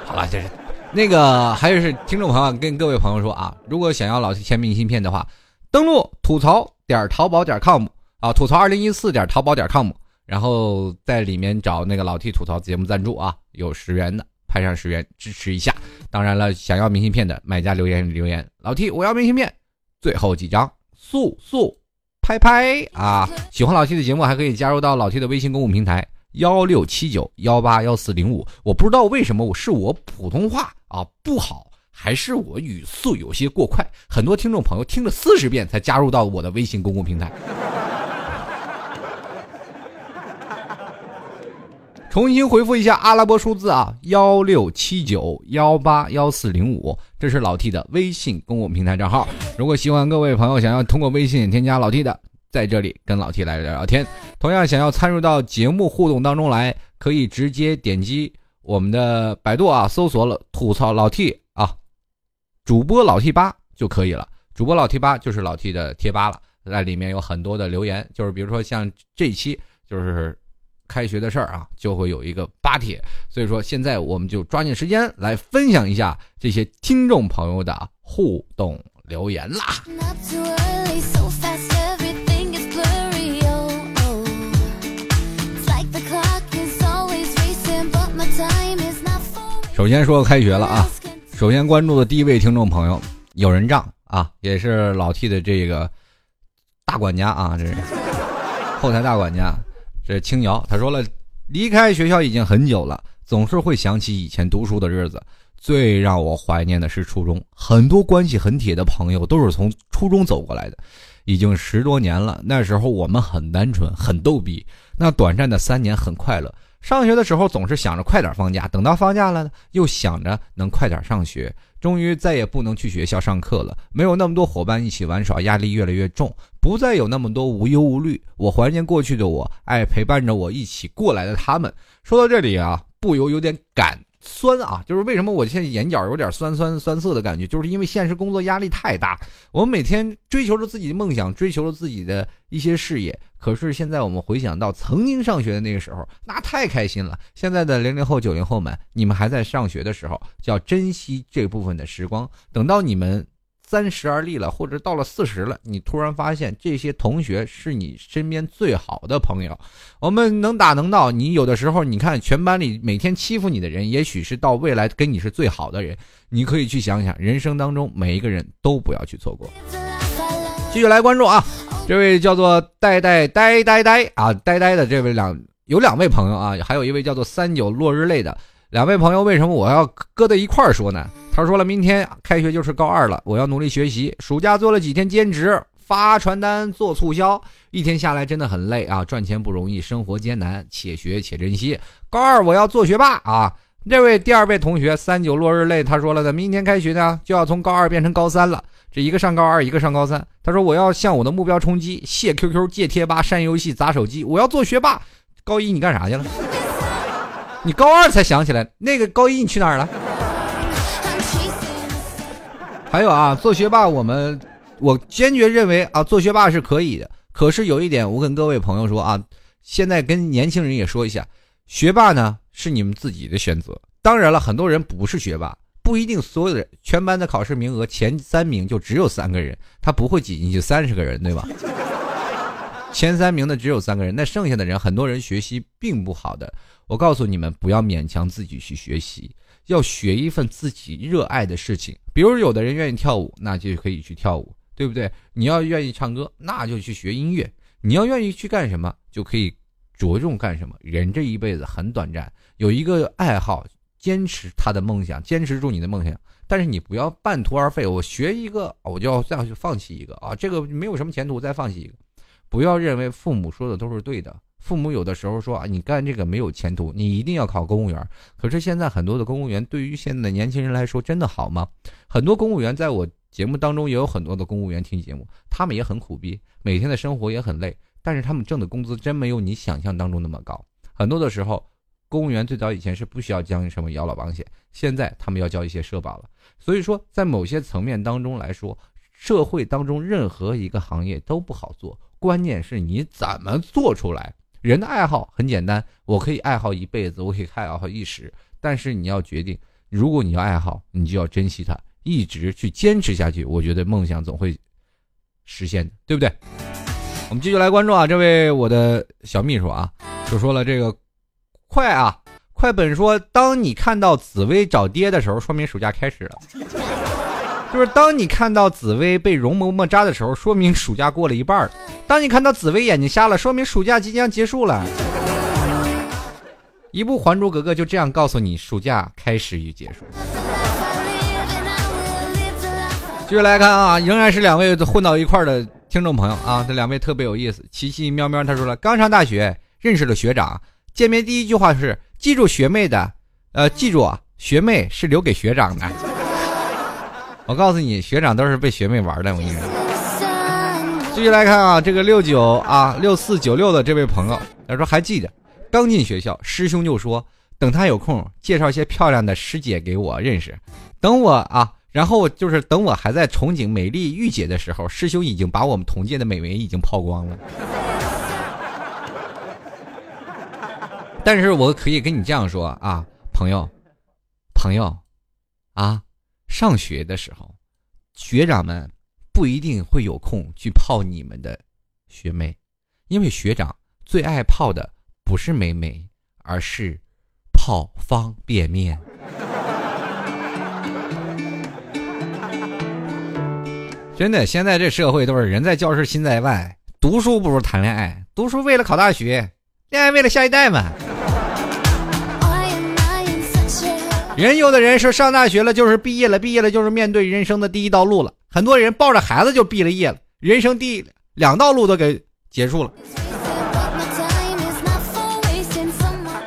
好了，这是那个还有是听众朋友跟各位朋友说啊，如果想要老弟签明信片的话，登录吐槽点淘宝点 com 啊，吐槽二零一四点淘宝点 com。然后在里面找那个老 T 吐槽节目赞助啊，有十元的，拍上十元支持一下。当然了，想要明信片的买家留言留言，老 T 我要明信片，最后几张速速拍拍啊！喜欢老 T 的节目还可以加入到老 T 的微信公共平台，幺六七九幺八幺四零五。我不知道为什么我是我普通话啊不好，还是我语速有些过快，很多听众朋友听了四十遍才加入到我的微信公共平台。重新回复一下阿拉伯数字啊，幺六七九幺八幺四零五，这是老 T 的微信公共平台账号。如果喜欢各位朋友想要通过微信添加老 T 的，在这里跟老 T 来聊聊天。同样想要参与到节目互动当中来，可以直接点击我们的百度啊，搜索了吐槽老 T 啊，主播老 T 八就可以了。主播老 T 八就是老 T 的贴吧了，在里面有很多的留言，就是比如说像这期就是。开学的事儿啊，就会有一个八帖，所以说现在我们就抓紧时间来分享一下这些听众朋友的互动留言啦。首先说开学了啊，首先关注的第一位听众朋友有人账啊，也是老 T 的这个大管家啊，这是后台大管家。这青瑶他说了，离开学校已经很久了，总是会想起以前读书的日子。最让我怀念的是初中，很多关系很铁的朋友都是从初中走过来的，已经十多年了。那时候我们很单纯，很逗逼，那短暂的三年很快乐。上学的时候总是想着快点放假，等到放假了呢，又想着能快点上学。终于再也不能去学校上课了，没有那么多伙伴一起玩耍，压力越来越重，不再有那么多无忧无虑。我怀念过去的我，爱陪伴着我一起过来的他们。说到这里啊，不由有点感。酸啊，就是为什么我现在眼角有点酸酸酸涩的感觉，就是因为现实工作压力太大。我们每天追求着自己的梦想，追求着自己的一些事业。可是现在我们回想到曾经上学的那个时候，那太开心了。现在的零零后、九零后们，你们还在上学的时候，就要珍惜这部分的时光。等到你们。三十而立了，或者到了四十了，你突然发现这些同学是你身边最好的朋友。我们能打能闹，你有的时候你看全班里每天欺负你的人，也许是到未来跟你是最好的人。你可以去想想，人生当中每一个人都不要去错过。继续来关注啊，这位叫做呆呆呆呆呆啊呆呆的这位两有两位朋友啊，还有一位叫做三九落日泪的两位朋友，为什么我要搁在一块儿说呢？他说了，明天开学就是高二了，我要努力学习。暑假做了几天兼职，发传单做促销，一天下来真的很累啊！赚钱不容易，生活艰难，且学且珍惜。高二我要做学霸啊！这位第二位同学三九落日泪，他说了的，明天开学呢就要从高二变成高三了，这一个上高二，一个上高三。他说我要向我的目标冲击，卸 QQ，戒贴吧，删游戏，砸手机，我要做学霸。高一你干啥去了？你高二才想起来，那个高一你去哪儿了？还有啊，做学霸，我们我坚决认为啊，做学霸是可以的。可是有一点，我跟各位朋友说啊，现在跟年轻人也说一下，学霸呢是你们自己的选择。当然了，很多人不是学霸，不一定所有的全班的考试名额前三名就只有三个人，他不会挤进去三十个人，对吧？前三名的只有三个人，那剩下的人，很多人学习并不好的。我告诉你们，不要勉强自己去学习。要学一份自己热爱的事情，比如有的人愿意跳舞，那就可以去跳舞，对不对？你要愿意唱歌，那就去学音乐。你要愿意去干什么，就可以着重干什么。人这一辈子很短暂，有一个爱好，坚持他的梦想，坚持住你的梦想。但是你不要半途而废。我学一个，我就要再去放弃一个啊，这个没有什么前途，再放弃一个。不要认为父母说的都是对的。父母有的时候说啊，你干这个没有前途，你一定要考公务员。可是现在很多的公务员对于现在的年轻人来说，真的好吗？很多公务员在我节目当中也有很多的公务员听节目，他们也很苦逼，每天的生活也很累，但是他们挣的工资真没有你想象当中那么高。很多的时候，公务员最早以前是不需要交什么养老保险，现在他们要交一些社保了。所以说，在某些层面当中来说，社会当中任何一个行业都不好做，关键是你怎么做出来。人的爱好很简单，我可以爱好一辈子，我可以爱好一时。但是你要决定，如果你要爱好，你就要珍惜它，一直去坚持下去。我觉得梦想总会实现的，对不对？我们继续来关注啊，这位我的小秘书啊，就说了这个快啊，快本说，当你看到紫薇找爹的时候，说明暑假开始了。就是当你看到紫薇被容嬷嬷扎的时候，说明暑假过了一半儿；当你看到紫薇眼睛瞎了，说明暑假即将结束了。一部《还珠格格》就这样告诉你暑假开始与结束。继续来看啊，仍然是两位混到一块儿的听众朋友啊，这两位特别有意思。琪琪喵喵他说了，刚上大学认识了学长，见面第一句话是记住学妹的，呃，记住啊，学妹是留给学长的。我告诉你，学长都是被学妹玩的，我跟你说。继续来看啊，这个六九啊六四九六的这位朋友，他说还记得刚进学校，师兄就说等他有空介绍一些漂亮的师姐给我认识，等我啊。然后就是等我还在憧憬美丽御姐的时候，师兄已经把我们同届的美眉已经抛光了。但是我可以跟你这样说啊，朋友，朋友，啊，上学的时候，学长们不一定会有空去泡你们的学妹，因为学长最爱泡的不是美眉，而是泡方便面。真的，现在这社会都是人在教室心在外，读书不如谈恋爱。读书为了考大学，恋爱为了下一代嘛。人有的人说上大学了就是毕业了，毕业了就是面对人生的第一道路了。很多人抱着孩子就毕了业了，人生第两道路都给结束了。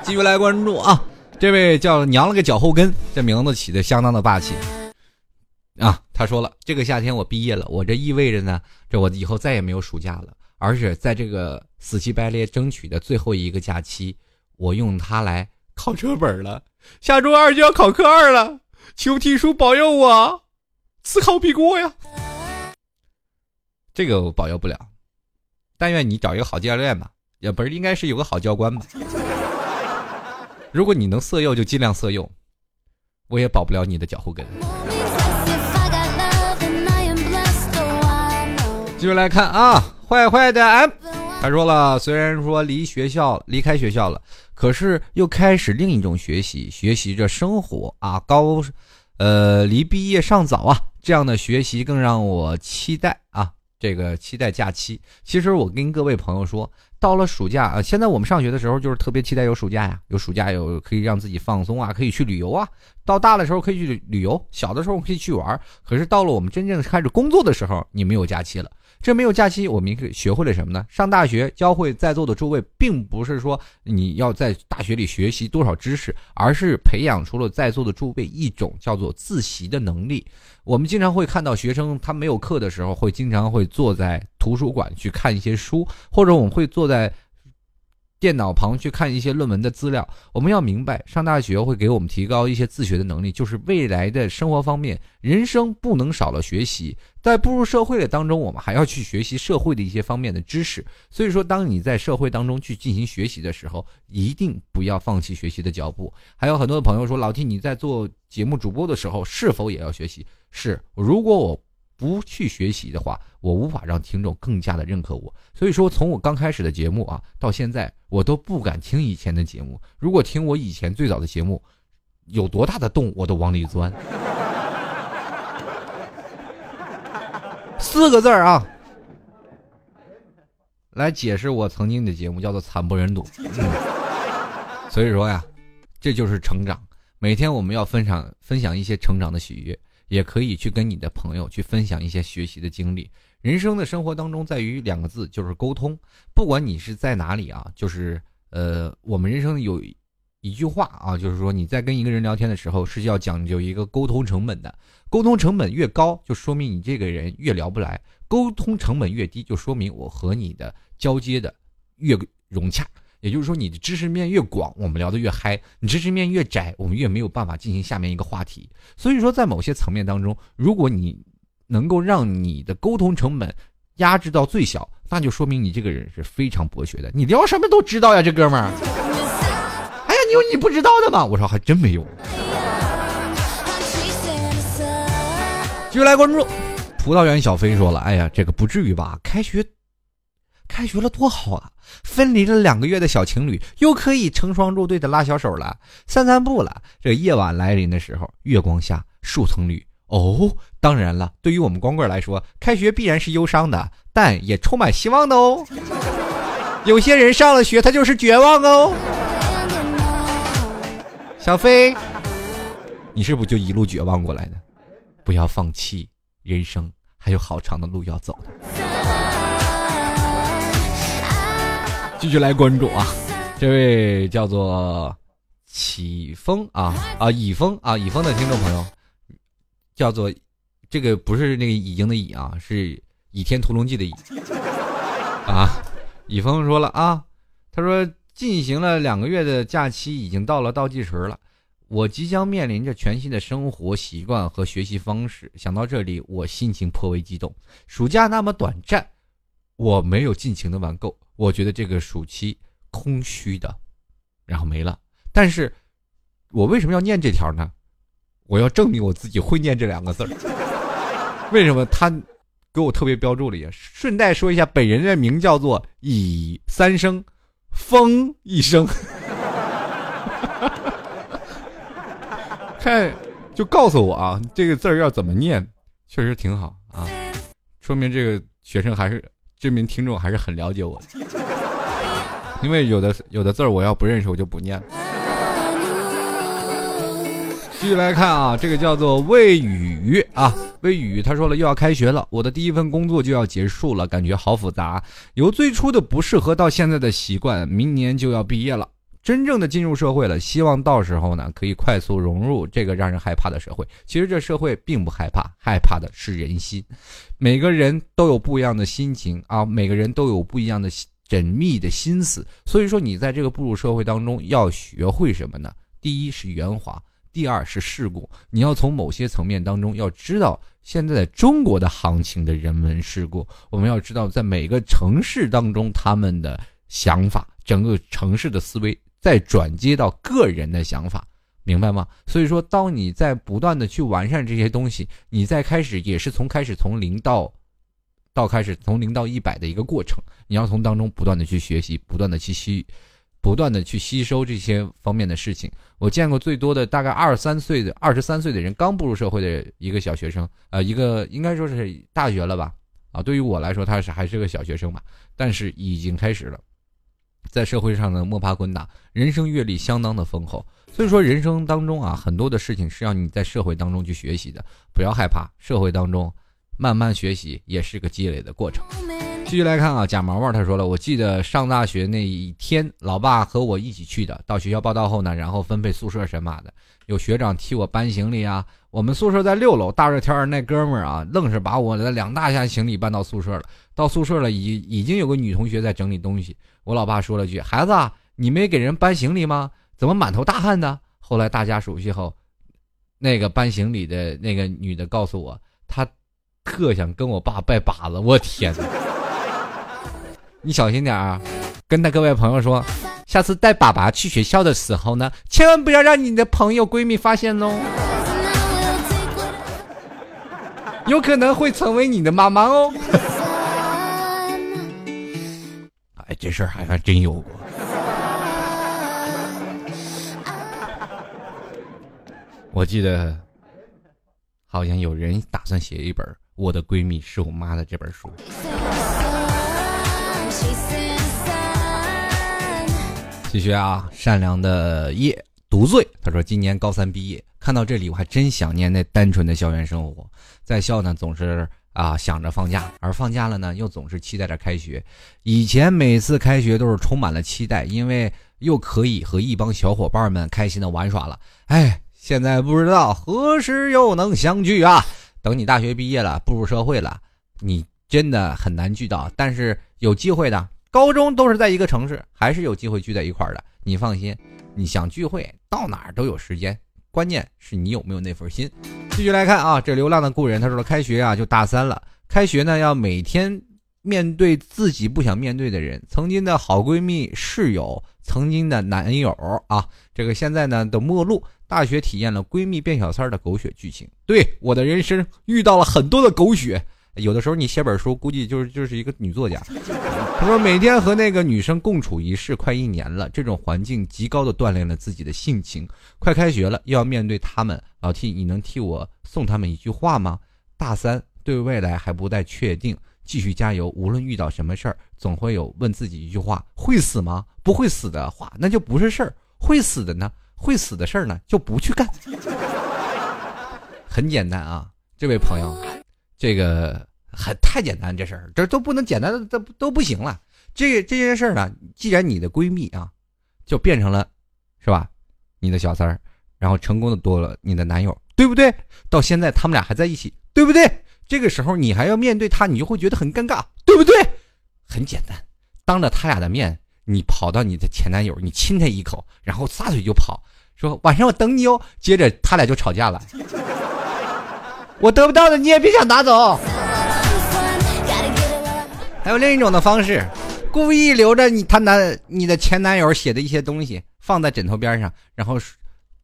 继续来关注啊，这位叫娘了个脚后跟，这名字起的相当的霸气。啊，他说了，这个夏天我毕业了，我这意味着呢，这我以后再也没有暑假了，而且在这个死乞白赖争取的最后一个假期，我用它来考车本了。下周二就要考科二了，求题叔保佑我，此考必过呀。这个我保佑不了，但愿你找一个好教练吧，也不是应该是有个好教官吧。如果你能色诱就尽量色诱，我也保不了你的脚后跟。继续来看啊，坏坏的 M，他说了，虽然说离学校离开学校了，可是又开始另一种学习，学习着生活啊。高，呃，离毕业尚早啊，这样的学习更让我期待啊。这个期待假期。其实我跟各位朋友说，到了暑假啊，现在我们上学的时候就是特别期待有暑假呀，有暑假有可以让自己放松啊，可以去旅游啊。到大的时候可以去旅游，小的时候可以去玩。可是到了我们真正开始工作的时候，你没有假期了。这没有假期，我们学会了什么呢？上大学教会在座的诸位，并不是说你要在大学里学习多少知识，而是培养出了在座的诸位一种叫做自习的能力。我们经常会看到学生他没有课的时候，会经常会坐在图书馆去看一些书，或者我们会坐在。电脑旁去看一些论文的资料，我们要明白，上大学会给我们提高一些自学的能力，就是未来的生活方面，人生不能少了学习。在步入社会的当中，我们还要去学习社会的一些方面的知识。所以说，当你在社会当中去进行学习的时候，一定不要放弃学习的脚步。还有很多的朋友说，老 T 你在做节目主播的时候，是否也要学习？是，如果我。不去学习的话，我无法让听众更加的认可我。所以说，从我刚开始的节目啊，到现在，我都不敢听以前的节目。如果听我以前最早的节目，有多大的洞，我都往里钻。四个字儿啊，来解释我曾经的节目，叫做惨不忍睹。所以说呀，这就是成长。每天我们要分享分享一些成长的喜悦。也可以去跟你的朋友去分享一些学习的经历。人生的生活当中，在于两个字，就是沟通。不管你是在哪里啊，就是呃，我们人生有一句话啊，就是说你在跟一个人聊天的时候，是要讲究一个沟通成本的。沟通成本越高，就说明你这个人越聊不来；沟通成本越低，就说明我和你的交接的越融洽。也就是说，你的知识面越广，我们聊得越嗨；你知识面越窄，我们越没有办法进行下面一个话题。所以说，在某些层面当中，如果你能够让你的沟通成本压制到最小，那就说明你这个人是非常博学的。你聊什么都知道呀，这哥们儿。哎呀，你有你不知道的吗？我说还真没有。继续来关注，葡萄园小飞说了：“哎呀，这个不至于吧？开学。”开学了多好啊！分离了两个月的小情侣又可以成双入对的拉小手了，散散步了。这夜晚来临的时候，月光下树层里，哦，当然了，对于我们光棍来说，开学必然是忧伤的，但也充满希望的哦。有些人上了学，他就是绝望哦。小飞，你是不是就一路绝望过来的？不要放弃，人生还有好长的路要走的。继续来关注啊，这位叫做启峰啊啊以峰啊以峰的听众朋友，叫做这个不是那个已经的已啊，是《倚天屠龙记》的倚啊。以峰说了啊，他说进行了两个月的假期，已经到了倒计时了。我即将面临着全新的生活习惯和学习方式。想到这里，我心情颇为激动。暑假那么短暂，我没有尽情的玩够。我觉得这个暑期空虚的，然后没了。但是，我为什么要念这条呢？我要证明我自己会念这两个字儿。为什么他给我特别标注了一下？顺带说一下，本人的名叫做以三声，风一声。看，就告诉我啊，这个字要怎么念？确实挺好啊，说明这个学生还是。这名听众还是很了解我，因为有的有的字儿我要不认识我就不念了。继续来看啊，这个叫做魏雨啊，魏雨他说了又要开学了，我的第一份工作就要结束了，感觉好复杂，由最初的不适合到现在的习惯，明年就要毕业了。真正的进入社会了，希望到时候呢可以快速融入这个让人害怕的社会。其实这社会并不害怕，害怕的是人心。每个人都有不一样的心情啊，每个人都有不一样的缜密的心思。所以说，你在这个步入社会当中要学会什么呢？第一是圆滑，第二是世故。你要从某些层面当中要知道现在中国的行情的人文世故。我们要知道在每个城市当中他们的想法，整个城市的思维。再转接到个人的想法，明白吗？所以说，当你在不断的去完善这些东西，你在开始也是从开始从零到，到开始从零到一百的一个过程。你要从当中不断的去学习，不断的去吸，不断的去吸收这些方面的事情。我见过最多的大概二三岁的二十三岁的人，刚步入社会的一个小学生，呃，一个应该说是大学了吧？啊，对于我来说，他是还是个小学生吧，但是已经开始了。在社会上呢摸爬滚打，人生阅历相当的丰厚，所以说人生当中啊很多的事情是让你在社会当中去学习的，不要害怕，社会当中慢慢学习也是个积累的过程。继续来看啊，贾毛毛他说了，我记得上大学那一天，老爸和我一起去的，到学校报到后呢，然后分配宿舍什么的，有学长替我搬行李啊，我们宿舍在六楼，大热天儿那哥们儿啊，愣是把我的两大箱行李搬到宿舍了，到宿舍了已已经有个女同学在整理东西。我老爸说了句：“孩子，啊你没给人搬行李吗？怎么满头大汗的？”后来大家熟悉后，那个搬行李的那个女的告诉我，她特想跟我爸拜把子。我天哪！你小心点啊！跟他各位朋友说，下次带爸爸去学校的时候呢，千万不要让你的朋友闺蜜发现哦，有可能会成为你的妈妈哦。哎，这事儿还还真有过。我记得，好像有人打算写一本《我的闺蜜是我妈》的这本书。继续啊，善良的夜独醉。他说：“今年高三毕业，看到这里，我还真想念那单纯的校园生活。在校呢，总是……”啊，想着放假，而放假了呢，又总是期待着开学。以前每次开学都是充满了期待，因为又可以和一帮小伙伴们开心的玩耍了。哎，现在不知道何时又能相聚啊！等你大学毕业了，步入社会了，你真的很难聚到。但是有机会的，高中都是在一个城市，还是有机会聚在一块儿的。你放心，你想聚会，到哪儿都有时间。关键是你有没有那份心。继续来看啊，这流浪的故人他说了，开学啊就大三了，开学呢要每天面对自己不想面对的人，曾经的好闺蜜、室友，曾经的男友啊，这个现在呢的陌路。大学体验了闺蜜变小三的狗血剧情，对我的人生遇到了很多的狗血。有的时候你写本书，估计就是就是一个女作家。他说每天和那个女生共处一室快一年了，这种环境极高的锻炼了自己的性情。快开学了，又要面对他们，老 T，你能替我送他们一句话吗？大三对未来还不太确定，继续加油。无论遇到什么事儿，总会有问自己一句话：会死吗？不会死的话，那就不是事儿；会死的呢，会死的事儿呢，就不去干。很简单啊，这位朋友，这个很太简单，这事儿这都不能简单的，都都不行了。这这件事儿呢，既然你的闺蜜啊，就变成了，是吧？你的小三儿，然后成功的多了你的男友，对不对？到现在他们俩还在一起，对不对？这个时候你还要面对他，你就会觉得很尴尬，对不对？很简单，当着他俩的面，你跑到你的前男友，你亲他一口，然后撒腿就跑，说晚上我等你哦。接着他俩就吵架了。我得不到的你也别想拿走。还有另一种的方式，故意留着你他男你的前男友写的一些东西放在枕头边上，然后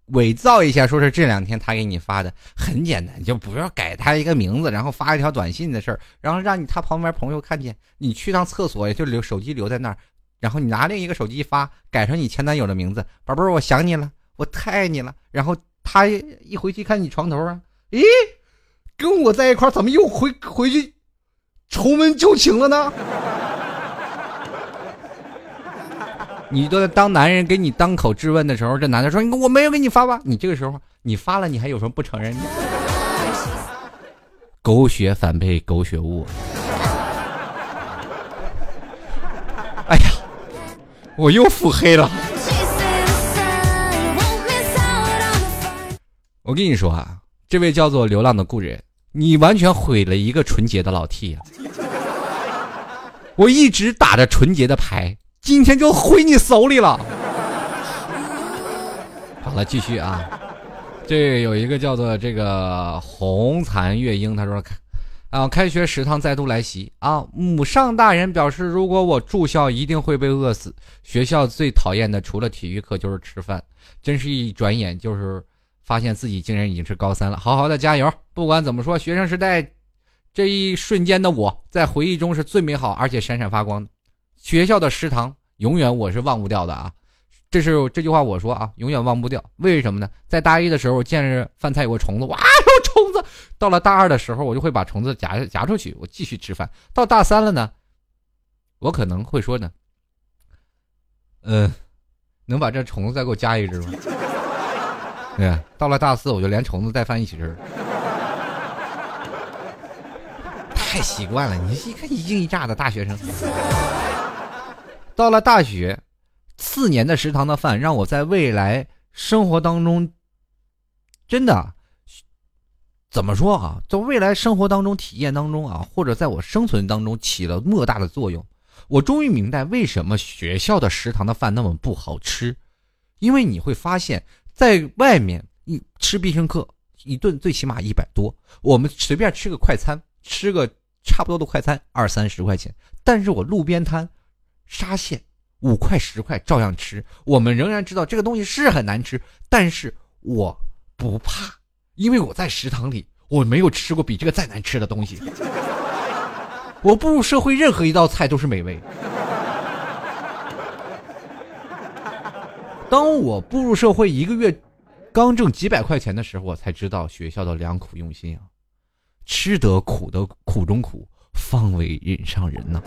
伪造一下，说是这两天他给你发的。很简单，就不要改他一个名字，然后发一条短信的事儿，然后让你他旁边朋友看见你去趟厕所，也就留手机留在那儿，然后你拿另一个手机发，改成你前男友的名字，宝贝儿，我想你了，我太爱你了。然后他一回去看你床头啊，咦？跟我在一块怎么又回回去重温旧情了呢？你都当男人给你当口质问的时候，这男的说：“我没有给你发吧？”你这个时候你发了，你还有什么不承认的？狗血反被狗血误。哎呀，我又腹黑了。我跟你说啊。这位叫做流浪的故人，你完全毁了一个纯洁的老 T 呀！我一直打着纯洁的牌，今天就毁你手里了。好了，继续啊。这有一个叫做这个红残月英，他说：“啊，开学食堂再度来袭啊！母上大人表示，如果我住校，一定会被饿死。学校最讨厌的除了体育课就是吃饭，真是一转眼就是。”发现自己竟然已经是高三了，好好的加油！不管怎么说，学生时代这一瞬间的我在回忆中是最美好而且闪闪发光的。学校的食堂永远我是忘不掉的啊！这是这句话我说啊，永远忘不掉。为什么呢？在大一的时候见着饭菜有个虫子，哇，有虫子！到了大二的时候，我就会把虫子夹夹出去，我继续吃饭。到大三了呢，我可能会说呢，嗯，能把这虫子再给我加一只吗？对，到了大四我就连虫子带饭一起吃，太习惯了。你一看一惊一乍的大学生，到了大学，四年的食堂的饭让我在未来生活当中，真的怎么说啊？在未来生活当中体验当中啊，或者在我生存当中起了莫大的作用。我终于明白为什么学校的食堂的饭那么不好吃，因为你会发现。在外面一吃必胜客，一顿最起码一百多。我们随便吃个快餐，吃个差不多的快餐，二三十块钱。但是我路边摊，沙县五块十块照样吃。我们仍然知道这个东西是很难吃，但是我不怕，因为我在食堂里，我没有吃过比这个再难吃的东西。我步入社会，任何一道菜都是美味。当我步入社会一个月，刚挣几百块钱的时候，我才知道学校的良苦用心啊！吃得苦的苦中苦，方为人上人呐。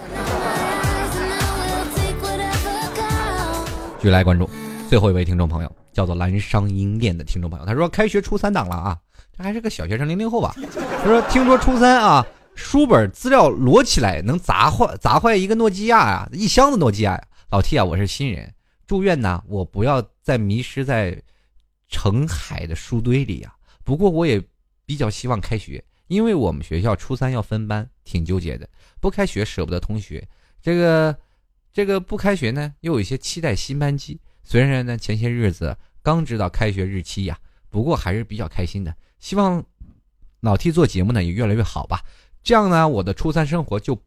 继续来关注最后一位听众朋友，叫做蓝商英店的听众朋友，他说：“开学初三档了啊，这还是个小学生零零后吧？”他说：“听说初三啊，书本资料摞起来能砸坏砸坏一个诺基亚啊，一箱子诺基亚呀！老 T 啊，我是新人。”祝愿呢，我不要再迷失在成海的书堆里呀。不过我也比较希望开学，因为我们学校初三要分班，挺纠结的。不开学舍不得同学，这个这个不开学呢，又有一些期待新班级。虽然呢前些日子刚知道开学日期呀，不过还是比较开心的。希望老 T 做节目呢也越来越好吧，这样呢我的初三生活就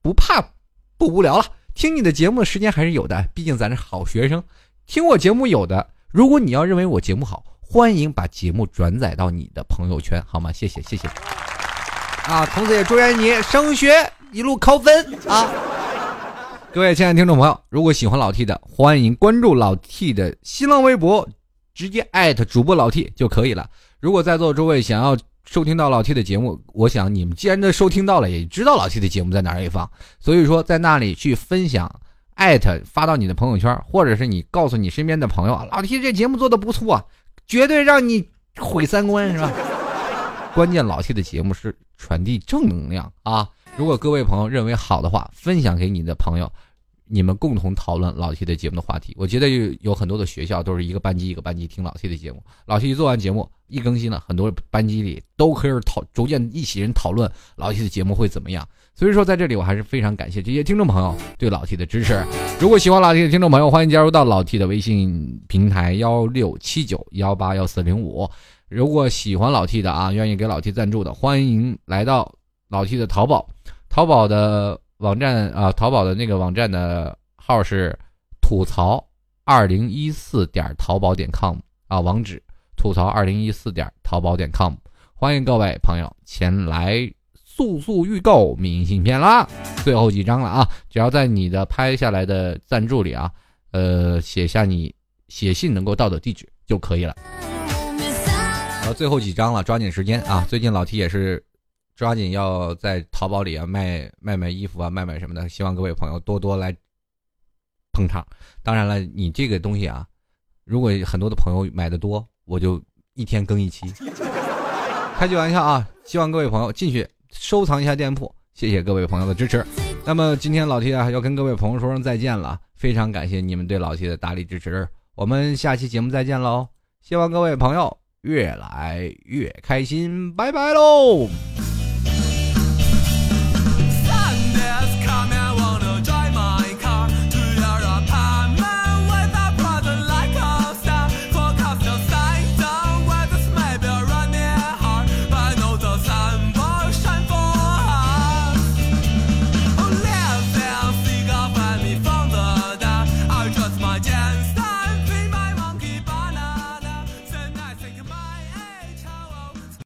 不怕不无聊了。听你的节目的时间还是有的，毕竟咱是好学生。听我节目有的，如果你要认为我节目好，欢迎把节目转载到你的朋友圈，好吗？谢谢，谢谢。啊，同时也祝愿你升学一路高分啊！各位亲爱的听众朋友，如果喜欢老 T 的，欢迎关注老 T 的新浪微博，直接艾特主播老 T 就可以了。如果在座诸位想要。收听到老 T 的节目，我想你们既然都收听到了，也知道老 T 的节目在哪里放，所以说在那里去分享艾特发到你的朋友圈，或者是你告诉你身边的朋友，老 T 这节目做的不错，绝对让你毁三观，是吧？关键老 T 的节目是传递正能量啊！如果各位朋友认为好的话，分享给你的朋友。你们共同讨论老 T 的节目的话题，我觉得有有很多的学校都是一个班级一个班级听老 T 的节目。老 T 一做完节目一更新了，很多班级里都可以讨逐渐一起人讨论老 T 的节目会怎么样。所以说在这里我还是非常感谢这些听众朋友对老 T 的支持。如果喜欢老 T 的听众朋友，欢迎加入到老 T 的微信平台幺六七九幺八幺四零五。如果喜欢老 T 的啊，愿意给老 T 赞助的，欢迎来到老 T 的淘宝，淘宝的。网站啊，淘宝的那个网站的号是吐槽二零一四点淘宝点 com 啊，网址吐槽二零一四点淘宝点 com，欢迎各位朋友前来速速预购明信片啦！最后几张了啊，只要在你的拍下来的赞助里啊，呃，写下你写信能够到的地址就可以了。然后最后几张了，抓紧时间啊！最近老提也是。抓紧要在淘宝里啊卖卖卖衣服啊卖卖什么的，希望各位朋友多多来捧场。当然了，你这个东西啊，如果很多的朋友买的多，我就一天更一期。开句玩笑啊，希望各位朋友进去收藏一下店铺，谢谢各位朋友的支持。那么今天老 T 啊要跟各位朋友说声再见了，非常感谢你们对老 T 的大力支持，我们下期节目再见喽！希望各位朋友越来越开心，拜拜喽！